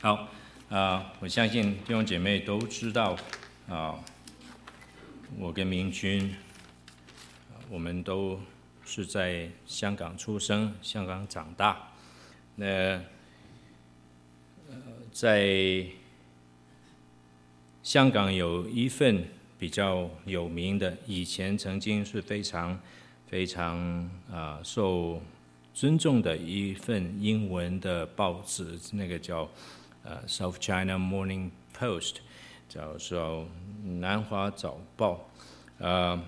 好，啊、我相信弟兄姐妹都知道，啊、我跟明君，我们都是在香港出生，香港长大。那，呃，在香港有一份比较有名的，以前曾经是非常非常啊、受尊重的一份英文的报纸，那个叫。呃，《South China Morning Post》叫做《南华早报》。呃，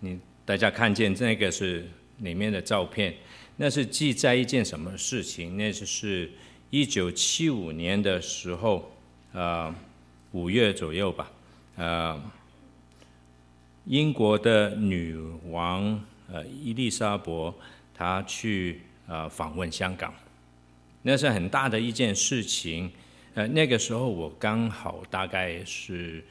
你大家看见这个是里面的照片，那是记载一件什么事情？那就是一九七五年的时候，呃，五月左右吧。呃，英国的女王呃伊丽莎白她去呃访问香港。那是很大的一件事情，呃，那个时候我刚好大概是，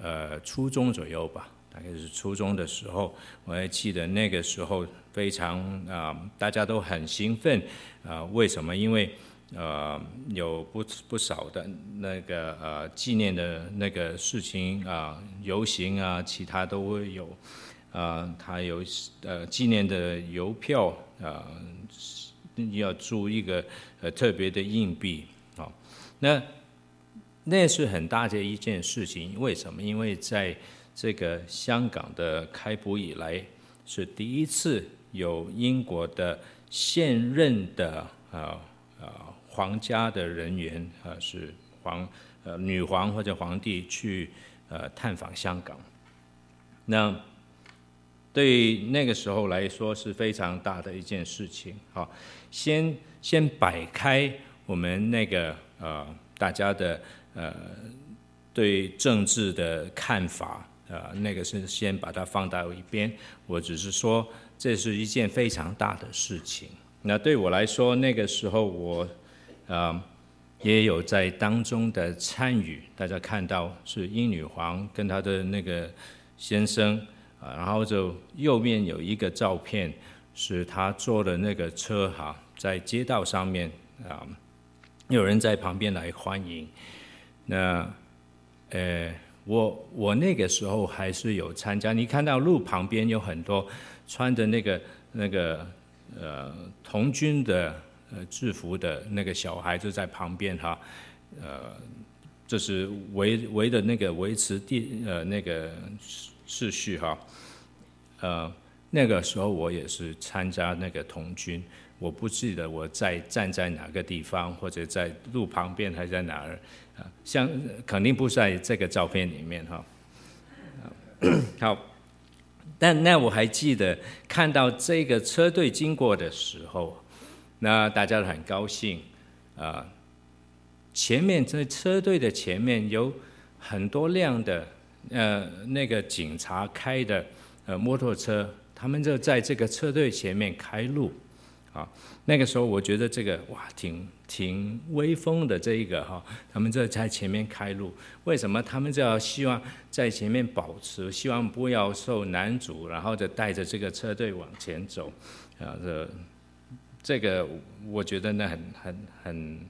呃，初中左右吧，大概是初中的时候，我还记得那个时候非常啊、大家都很兴奋，啊、为什么？因为呃，有不不少的那个呃纪念的那个事情啊、游行啊，其他都会有，啊、呃，他有呃纪念的邮票啊。你要租一个呃特别的硬币，好，那那是很大的一件事情。为什么？因为在这个香港的开埠以来，是第一次有英国的现任的啊啊皇家的人员啊，是皇呃女皇或者皇帝去呃探访香港，那。对那个时候来说是非常大的一件事情。好，先先摆开我们那个呃大家的呃对政治的看法，呃那个是先把它放到一边。我只是说这是一件非常大的事情。那对我来说，那个时候我呃也有在当中的参与。大家看到是英女皇跟她的那个先生。然后就右面有一个照片，是他坐的那个车哈，在街道上面啊，有人在旁边来欢迎。那呃，我我那个时候还是有参加。你看到路旁边有很多穿着那个那个呃童军的呃制服的那个小孩就在旁边哈，呃，就是围围的那个维持地呃那个。秩序哈，呃，那个时候我也是参加那个童军，我不记得我在站在哪个地方，或者在路旁边还在哪儿啊？像肯定不在这个照片里面哈。好，但那我还记得看到这个车队经过的时候，那大家都很高兴啊。前面在车队的前面有很多辆的。呃，那个警察开的呃摩托车，他们就在这个车队前面开路，啊，那个时候我觉得这个哇，挺挺威风的这一个哈，他们就在前面开路，为什么？他们就要希望在前面保持，希望不要受拦阻，然后就带着这个车队往前走，啊，这这个我觉得那很很很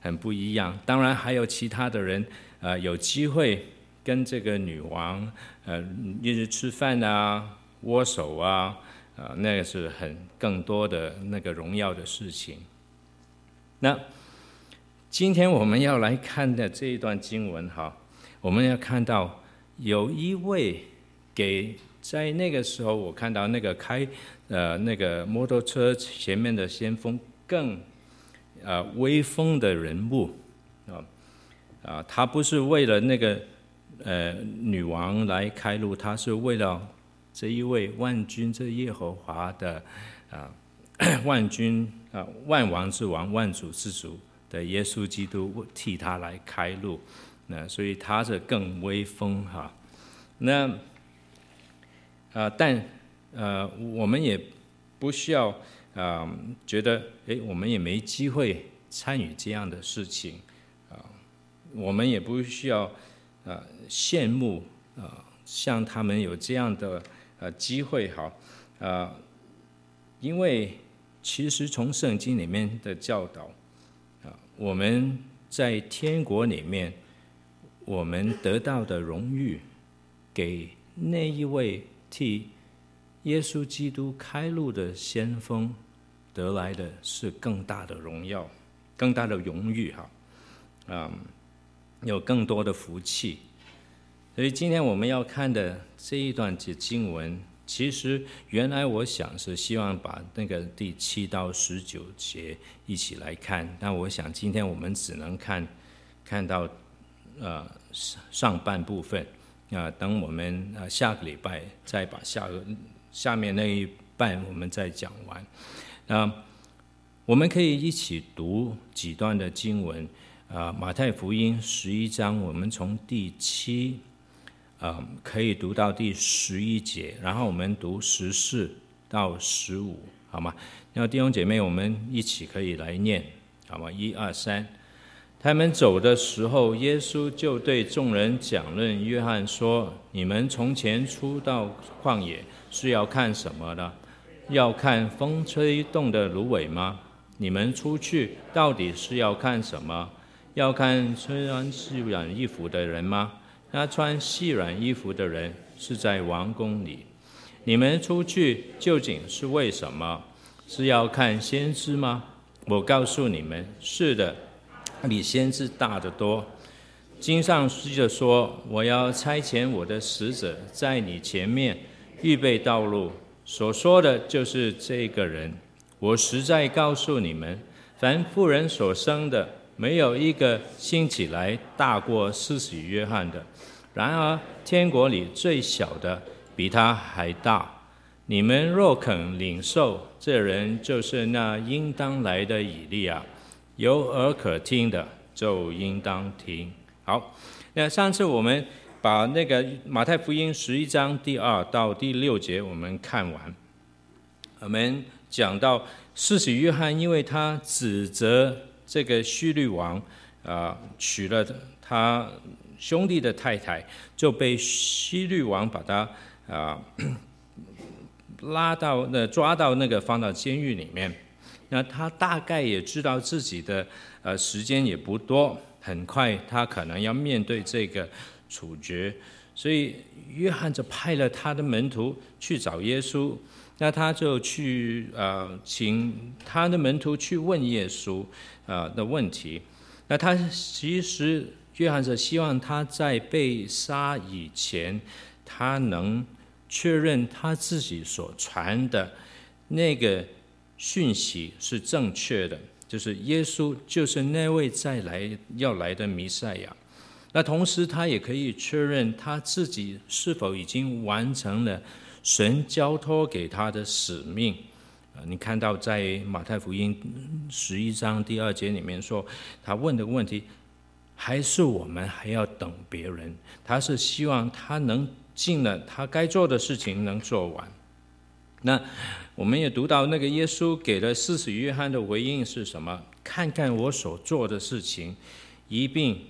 很不一样。当然还有其他的人，呃，有机会。跟这个女王，呃，一直吃饭啊，握手啊，啊、呃，那个是很更多的那个荣耀的事情。那今天我们要来看的这一段经文哈，我们要看到有一位给在那个时候，我看到那个开呃那个摩托车前面的先锋更呃威风的人物啊啊，他不是为了那个。呃，女王来开路，她是为了这一位万军这耶和华的啊，万军啊，万王之王，万主之主的耶稣基督替他来开路，那所以他是更威风哈。那啊，但呃，我们也不需要啊，觉得诶，我们也没机会参与这样的事情啊，我们也不需要。啊，羡慕啊，像他们有这样的呃机会哈，啊，因为其实从圣经里面的教导啊，我们在天国里面，我们得到的荣誉，给那一位替耶稣基督开路的先锋得来的是更大的荣耀，更大的荣誉哈，嗯，有更多的福气。所以今天我们要看的这一段经文。其实原来我想是希望把那个第七到十九节一起来看，但我想今天我们只能看看到呃上上半部分啊、等我们呃下个礼拜再把下个下面那一半我们再讲完。那、我们可以一起读几段的经文啊，《马太福音》十一章，我们从第七。啊、可以读到第十一节，然后我们读十四到十五，好吗？然后弟兄姐妹，我们一起可以来念，好吗？一二三。他们走的时候，耶稣就对众人讲论约翰说：“你们从前出到旷野是要看什么的？要看风吹动的芦苇吗？你们出去到底是要看什么？要看穿细软衣服的人吗？”那穿细软衣服的人是在王宫里。你们出去究竟是为什么？是要看先知吗？我告诉你们，是的，比先知大得多。经上记着说：“我要差遣我的使者在你前面预备道路。”所说的就是这个人。我实在告诉你们，凡妇人所生的，没有一个兴起来大过施洗约翰的。然而，天国里最小的比他还大。你们若肯领受，这人就是那应当来的以利亚。有耳可听的，就应当听。好，那上次我们把那个马太福音十一章第二到第六节我们看完，我们讲到施洗约翰，因为他指责这个希律王啊、娶了他。兄弟的太太就被希律王把他啊 拉到那抓到那个放到监狱里面，那他大概也知道自己的呃时间也不多，很快他可能要面对这个处决，所以约翰就派了他的门徒去找耶稣，那他就去呃请他的门徒去问耶稣。啊的问题，那他其实。约翰是希望他在被杀以前，他能确认他自己所传的那个讯息是正确的，就是耶稣就是那位再来要来的弥赛亚。那同时，他也可以确认他自己是否已经完成了神交托给他的使命。你看到在马太福音十一章第二节里面说，他问的问题。还是我们还要等别人？他是希望他能尽了他该做的事情能做完。那我们也读到那个耶稣给了施洗约翰的回应是什么？看看我所做的事情，一并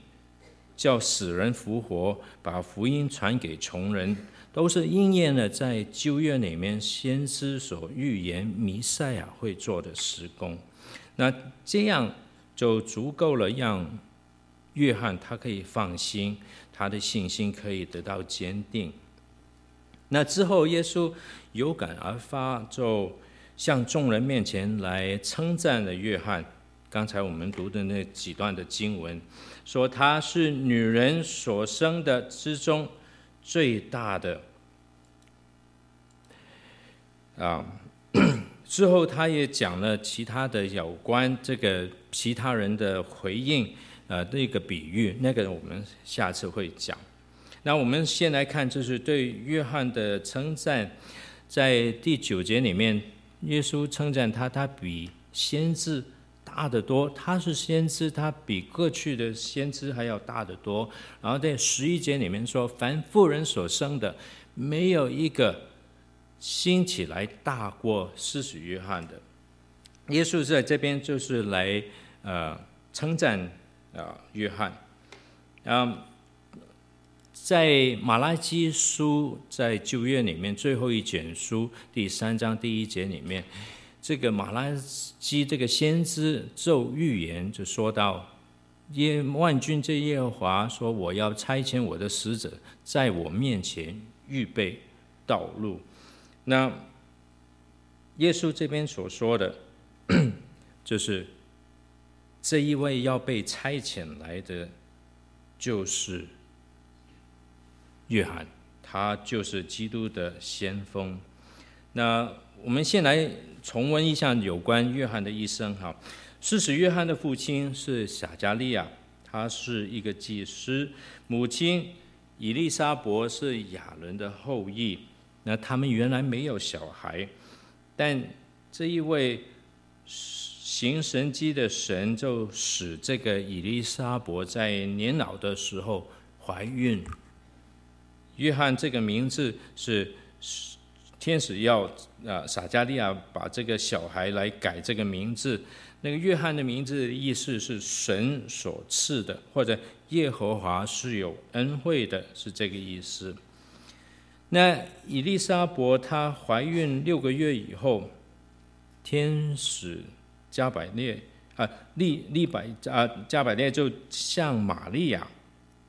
叫死人复活，把福音传给穷人，都是应验了在旧约里面先知所预言弥赛亚会做的事工。那这样就足够了，让。约翰他可以放心，他的信心可以得到坚定。那之后，耶稣有感而发，就向众人面前来称赞了约翰。刚才我们读的那几段的经文，说他是女人所生的之中最大的。啊，之后他也讲了其他的有关这个其他人的回应。呃，那个比喻，那个我们下次会讲。那我们先来看，就是对约翰的称赞，在第九节里面，耶稣称赞他，他比先知大得多。他是先知，他比过去的先知还要大得多。然后在十一节里面说，凡妇人所生的，没有一个兴起来大过施洗约翰的。耶稣在这边就是来呃称赞。啊，约翰，嗯，在马拉基书在旧约里面最后一卷书第三章第一节里面，这个马拉基这个先知咒预言，就说到耶万军之耶和华说：“我要差遣我的使者在我面前预备道路。”那耶稣这边所说的，就是这一位要被差遣来的，就是约翰，他就是基督的先锋。那我们先来重温一下有关约翰的一生。哈，事实约翰的父亲是撒迦利亚，他是一个祭司；母亲以利沙伯是亚伦的后裔。那他们原来没有小孩，但这一位行神迹的神就使这个以利沙伯在年老的时候怀孕。约翰这个名字是。天使要啊，撒迦利亚把这个小孩来改这个名字。那个约翰的名字的意思是神所赐的，或者耶和华是有恩惠的，是这个意思。那以利沙伯她怀孕六个月以后，天使加百列啊，利利百啊，加百列就向玛利亚。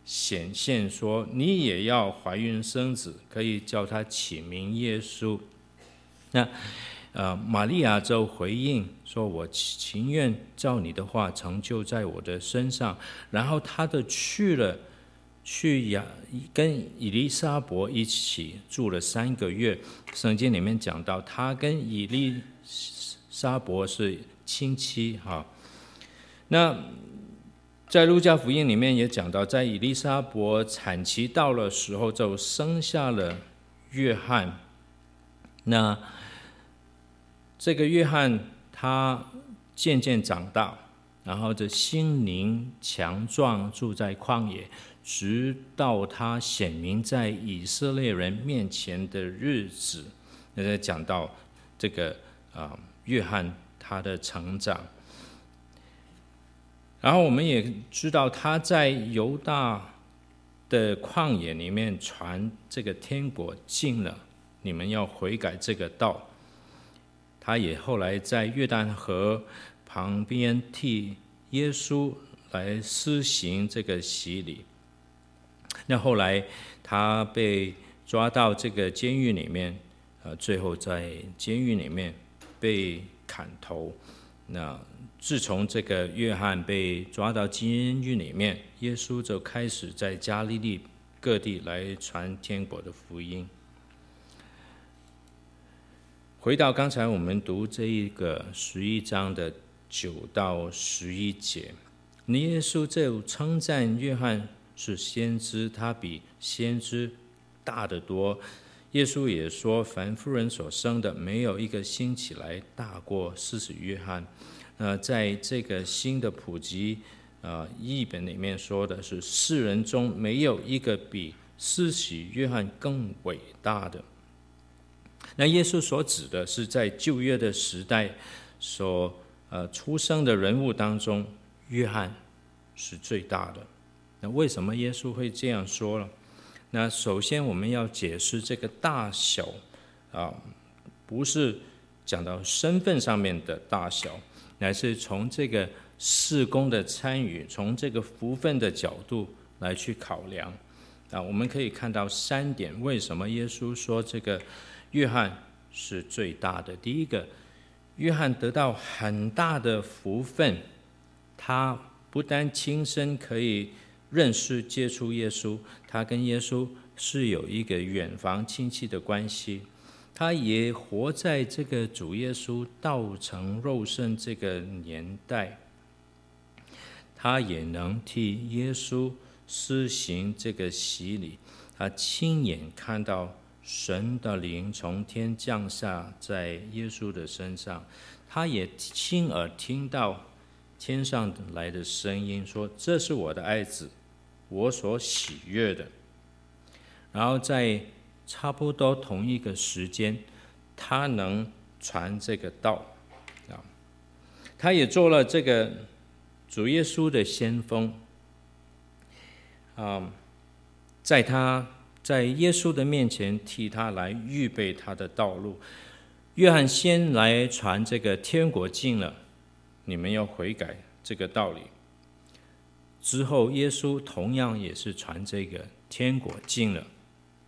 显现说：“你也要怀孕生子，可以叫他起名耶稣。”那，呃，玛利亚就回应说：“我情愿照你的话成就在我的身上。”然后他的去了，去亚跟以利沙伯一起住了三个月。圣经里面讲到，他跟以利沙伯是亲戚哈。那。在路加福音里面也讲到，在以利沙伯产期到了时候，就生下了约翰。那这个约翰他渐渐长大，然后这心灵强壮，住在旷野，直到他显明在以色列人面前的日子。那在讲到这个啊，约翰他的成长。然后我们也知道，他在犹大的旷野里面传这个天国近了，你们要悔改这个道。他也后来在约旦河旁边替耶稣来施行这个洗礼。那后来他被抓到这个监狱里面，呃，最后在监狱里面被砍头。那自从这个约翰被抓到监狱里面，耶稣就开始在加利利各地来传天国的福音。回到刚才我们读这一个十一章的九到十一节，耶稣就称赞约翰是先知，他比先知大得多。耶稣也说，凡妇人所生的，没有一个兴起来大过施洗约翰。呃，在这个新的普及啊译本里面说的是，世人中没有一个比施洗约翰更伟大的。那耶稣所指的是在旧约的时代所呃出生的人物当中，约翰是最大的。为什么耶稣会这样说了？那首先我们要解释这个大小啊，不是讲到身份上面的大小。乃是从这个事工的参与，从这个福分的角度来去考量啊，我们可以看到三点，为什么耶稣说这个约翰是最大的？第一个，约翰得到很大的福分，他不但亲身可以认识接触耶稣，他跟耶稣是有一个远房亲戚的关系。他也活在这个主耶稣道成肉身这个年代，他也能替耶稣施行这个洗礼，他亲眼看到神的灵从天降下在耶稣的身上，他也亲耳听到天上来的声音说：“这是我的爱子，我所喜悦的。”然后在差不多同一个时间，他能传这个道啊，他也做了这个主耶稣的先锋啊，在他在耶稣的面前替他来预备他的道路。约翰先来传这个天国近了，你们要悔改这个道理。之后，耶稣同样也是传这个天国近了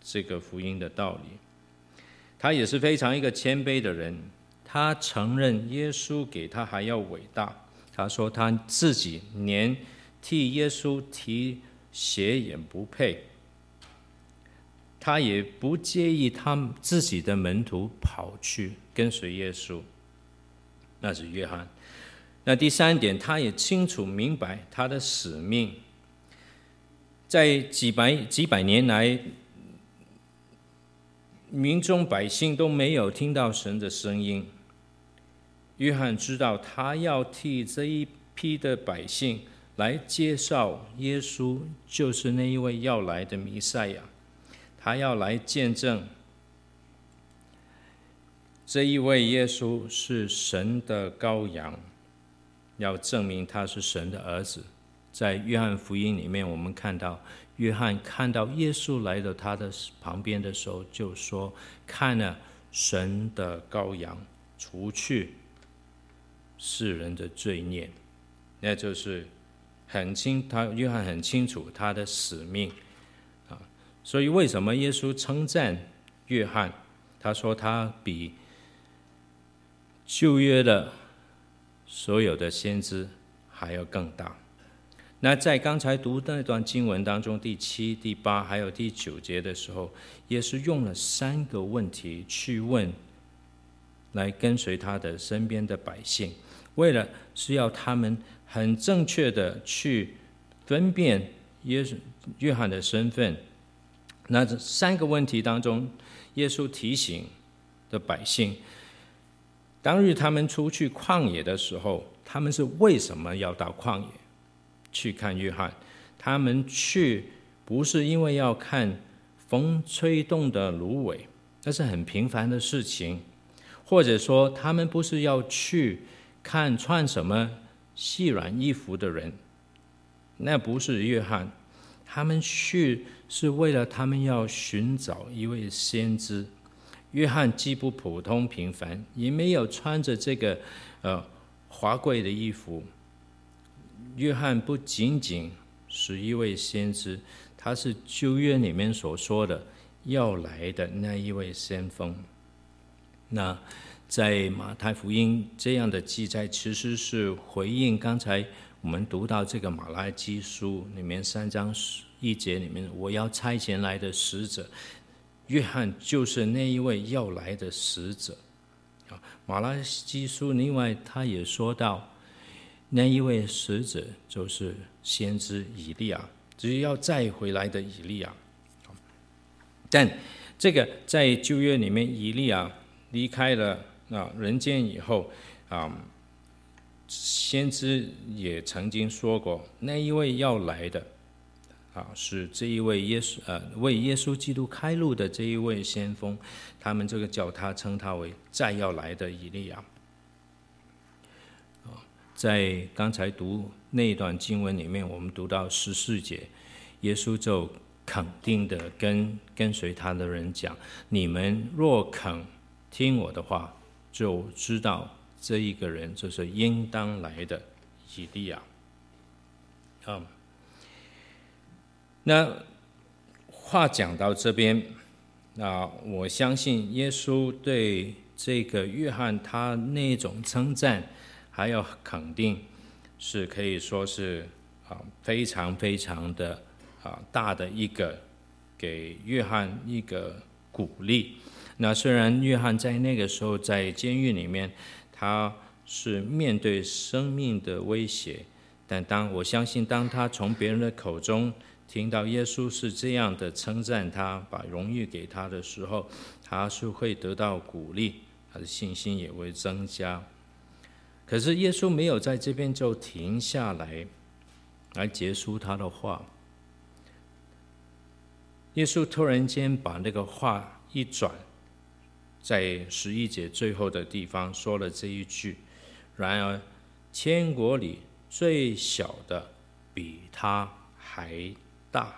这个福音的道理。他也是非常一个谦卑的人，他承认耶稣比他还要伟大。他说他自己连替耶稣提鞋也不配，他也不介意他自己的门徒跑去跟随耶稣。那是约翰。那第三点，他也清楚明白他的使命，在几百几百年来。民众百姓都没有听到神的声音。约翰知道，他要替这一批的百姓来介绍耶稣，就是那一位要来的弥赛亚。他要来见证这一位耶稣是神的羔羊，要证明他是神的儿子。在约翰福音里面，我们看到。约翰看到耶稣来到他的旁边的时候，就说：“看了神的羔羊，除去世人的罪孽。”那就是很清，他约翰很清楚他的使命啊。所以为什么耶稣称赞约翰？他说他比旧约的所有的先知还要更大。那在刚才读那段经文当中，第七、第八还有第九节的时候，也是用了三个问题去问，来跟随他的身边的百姓，为了是要他们很正确的去分辨耶稣约翰的身份。那这三个问题当中，耶稣提醒的百姓，当日他们出去旷野的时候，他们是为什么要到旷野？去看约翰，他们去不是因为要看风吹动的芦苇，那是很平凡的事情；或者说，他们不是要去看穿什么细软衣服的人，那不是约翰。他们去是为了他们要寻找一位先知。约翰既不普通平凡，也没有穿着这个呃华贵的衣服。约翰不仅仅是一位先知，他是旧约里面所说的要来的那一位先锋。那在马太福音这样的记载，其实是回应刚才我们读到这个马拉基书里面三章一节里面，我要差遣来的使者，约翰就是那一位要来的使者。啊，马拉基书另外他也说到。那一位使者就是先知以利亚，只要再回来的以利亚。但这个在旧约里面，以利亚离开了啊人间以后啊，先知也曾经说过，那一位要来的啊是这一位耶稣呃为耶稣基督开路的这一位先锋，他们这个叫他称他为再要来的以利亚。在刚才读那段经文里面，我们读到十四节，耶稣就肯定的跟跟随他的人讲：“你们若肯听我的话，就知道这一个人就是应当来的以利亚。”啊，那话讲到这边，那我相信耶稣对这个约翰他那种称赞。还有肯定，是可以说是啊非常非常的啊大的一个给约翰一个鼓励。那虽然约翰在那个时候在监狱里面，他是面对生命的威胁，但当我相信当他从别人的口中听到耶稣是这样的称赞他，把荣誉给他的时候，他是会得到鼓励，他的信心也会增加。可是耶稣没有在这边就停下来，来结束他的话。耶稣突然间把那个话一转，在十一节最后的地方说了这一句：“然而，天国里最小的比他还大。”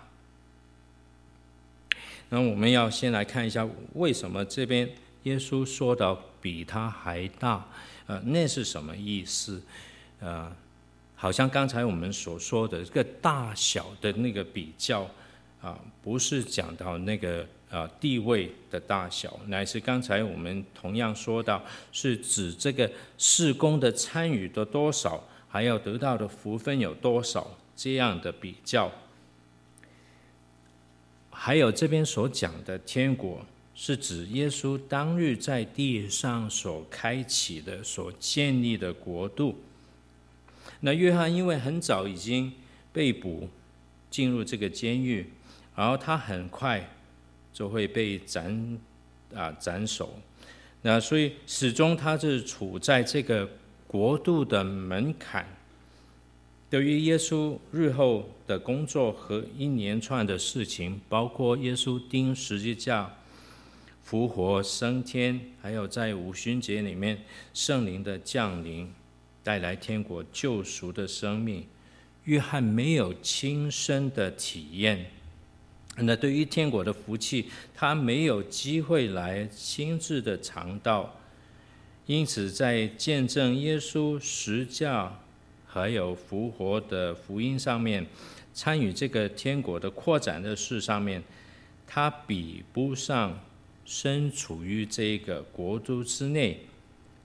那我们要先来看一下，为什么这边耶稣说的比他还大，呃，那是什么意思？呃，好像刚才我们所说的这个大小的那个比较啊、呃，不是讲到那个啊、呃、地位的大小，乃是刚才我们同样说到，是指这个事工的参与的多少，还要得到的福分有多少这样的比较。还有这边所讲的天国。是指耶稣当日在地上所开启的、所建立的国度。那约翰因为很早已经被捕进入这个监狱，然后他很快就会被斩啊斩首。那所以始终他是处在这个国度的门槛。对于耶稣日后的工作和一连串的事情，包括耶稣钉十字架。复活升天，还有在五旬节里面圣灵的降临，带来天国救赎的生命。约翰没有亲身的体验，那对于天国的福气，他没有机会来亲自的尝到。因此，在见证耶稣十架还有复活的福音上面，参与这个天国的扩展的事上面，他比不上。身处于这个国度之内，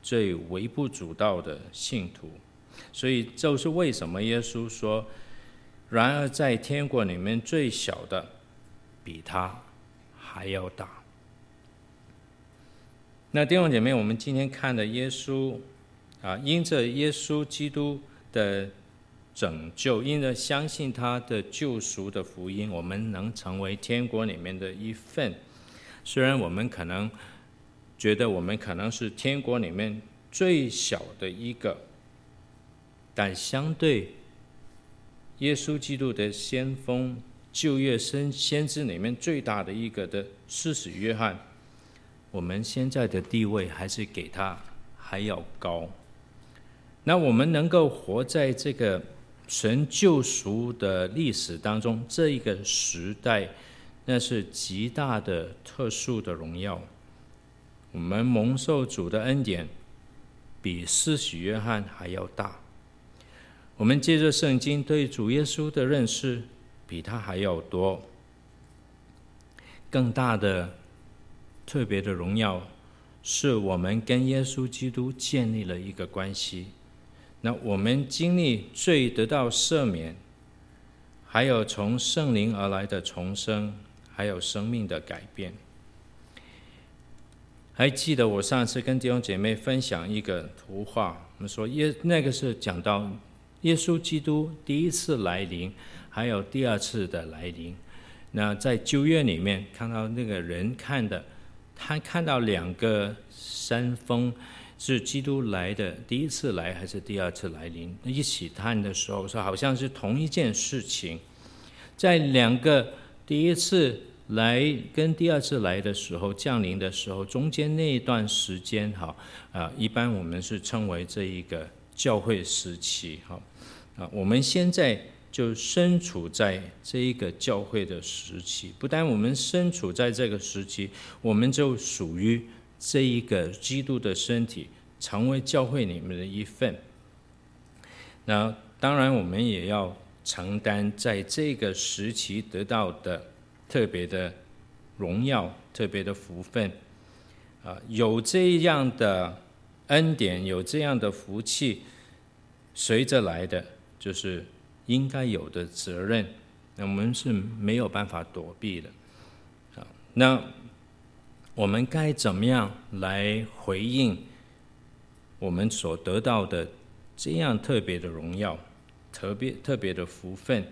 最微不足道的信徒，所以就是为什么耶稣说：“然而在天国里面最小的，比他还要大。”那弟兄姐妹，我们今天看的耶稣啊，因着耶稣基督的拯救，因着相信他的救赎的福音，我们能成为天国里面的一份。虽然我们可能觉得我们可能是天国里面最小的一个，但相对耶稣基督的先锋、旧约先先知里面最大的一个的施洗约翰，我们现在的地位还是给他还要高。那我们能够活在这个神救赎的历史当中，这一个时代。那是极大的特殊的荣耀。我们蒙受主的恩典，比施洗约翰还要大。我们借着圣经对主耶稣的认识，比他还要多。更大的、特别的荣耀，是我们跟耶稣基督建立了一个关系。那我们经历罪得到赦免，还有从圣灵而来的重生。还有生命的改变。还记得我上次跟弟兄姐妹分享一个图画，我们说耶那个是讲到耶稣基督第一次来临，还有第二次的来临。那在旧约里面看到那个人看的，他看到两个山峰是基督来的第一次来还是第二次来临？一起看的时候说好像是同一件事情，在两个。第一次来跟第二次来的时候降临的时候，中间那一段时间，哈啊，一般我们是称为这一个教会时期，哈啊，我们现在就身处在这一个教会的时期。不但我们身处在这个时期，我们就属于这一个基督的身体，成为教会里面的一份。那当然，我们也要。承担在这个时期得到的特别的荣耀、特别的福分，啊，有这样的恩典，有这样的福气，随着来的就是应该有的责任，那我们是没有办法躲避的，啊，那我们该怎么样来回应我们所得到的这样特别的荣耀？特别特别的福分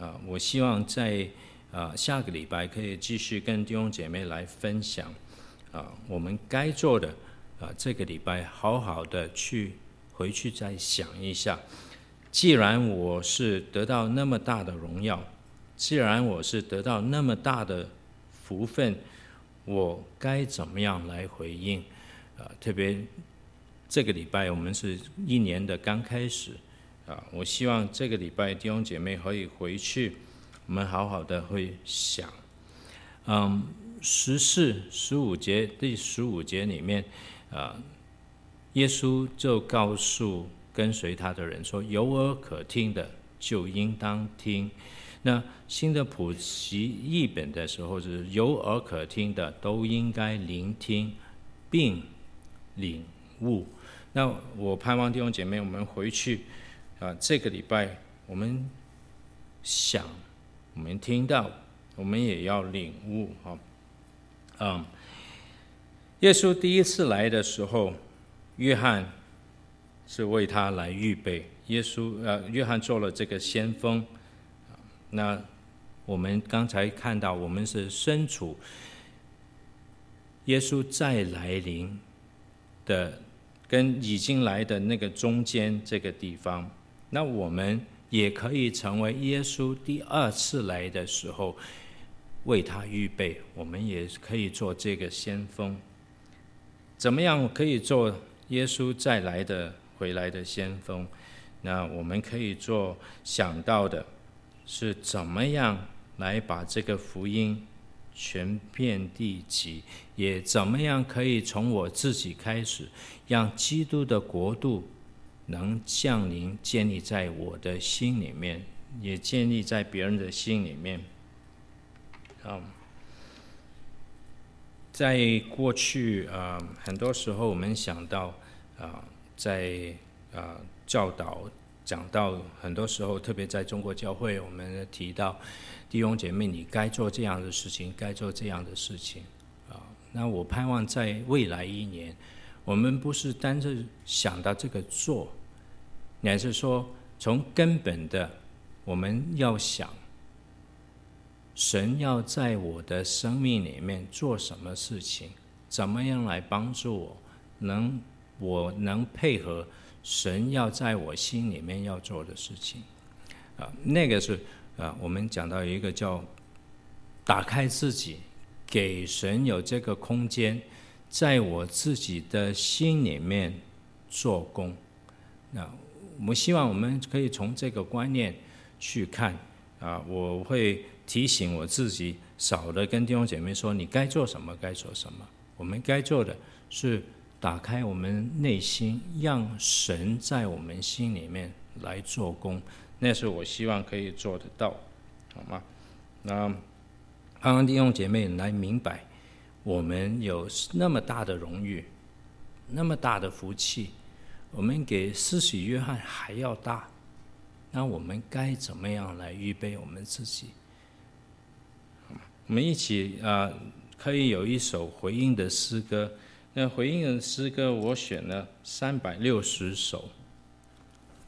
啊！我希望在啊下个礼拜可以继续跟弟兄姐妹来分享啊，我们该做的啊，这个礼拜好好的去回去再想一下。既然我是得到那么大的荣耀，既然我是得到那么大的福分，我该怎么样来回应啊？特别这个礼拜我们是一年的刚开始。啊，我希望这个礼拜弟兄姐妹可以回去，我们好好的会想，嗯，十四、十五节第十五节里面，啊，耶稣就告诉跟随他的人说：“有耳可听的，就应当听。”那新的普及译本的时候是“有耳可听的，都应该聆听并领悟”。那我盼望弟兄姐妹，我们回去啊，这个礼拜我们想，我们听到，我们也要领悟啊。嗯，耶稣第一次来的时候，约翰是为他来预备。耶稣呃，约翰做了这个先锋。那我们刚才看到，我们是身处耶稣再来临的跟已经来的那个中间这个地方。那我们也可以成为耶稣第二次来的时候为他预备。我们也可以做这个先锋。怎么样可以做耶稣再来的回来的先锋？那我们可以做想到的。是怎么样来把这个福音全遍地极？也怎么样可以从我自己开始，让基督的国度能降临，建立在我的心里面，也建立在别人的心里面。啊，在过去啊，很多时候我们想到啊，在啊教导。讲到很多时候，特别在中国教会，我们提到弟兄姐妹，你该做这样的事情，该做这样的事情啊。那我盼望在未来一年，我们不是单是想到这个做，乃是说从根本的，我们要想神要在我的生命里面做什么事情，怎么样来帮助我，能我能配合。神要在我心里面要做的事情，啊，那个是啊，我们讲到一个叫打开自己，给神有这个空间，在我自己的心里面做工。那我们希望我们可以从这个观念去看啊，我会提醒我自己，少的跟弟兄姐妹说，你该做什么，该做什么。我们该做的是。打开我们内心，让神在我们心里面来做工，那是我希望可以做得到，好吗？那盼望弟兄姐妹来明白，我们有那么大的荣誉，那么大的福气，我们给施洗约翰还要大，那我们该怎么样来预备我们自己？我们一起啊，可以有一首回应的诗歌。那回应的诗歌，我选了三百六十首。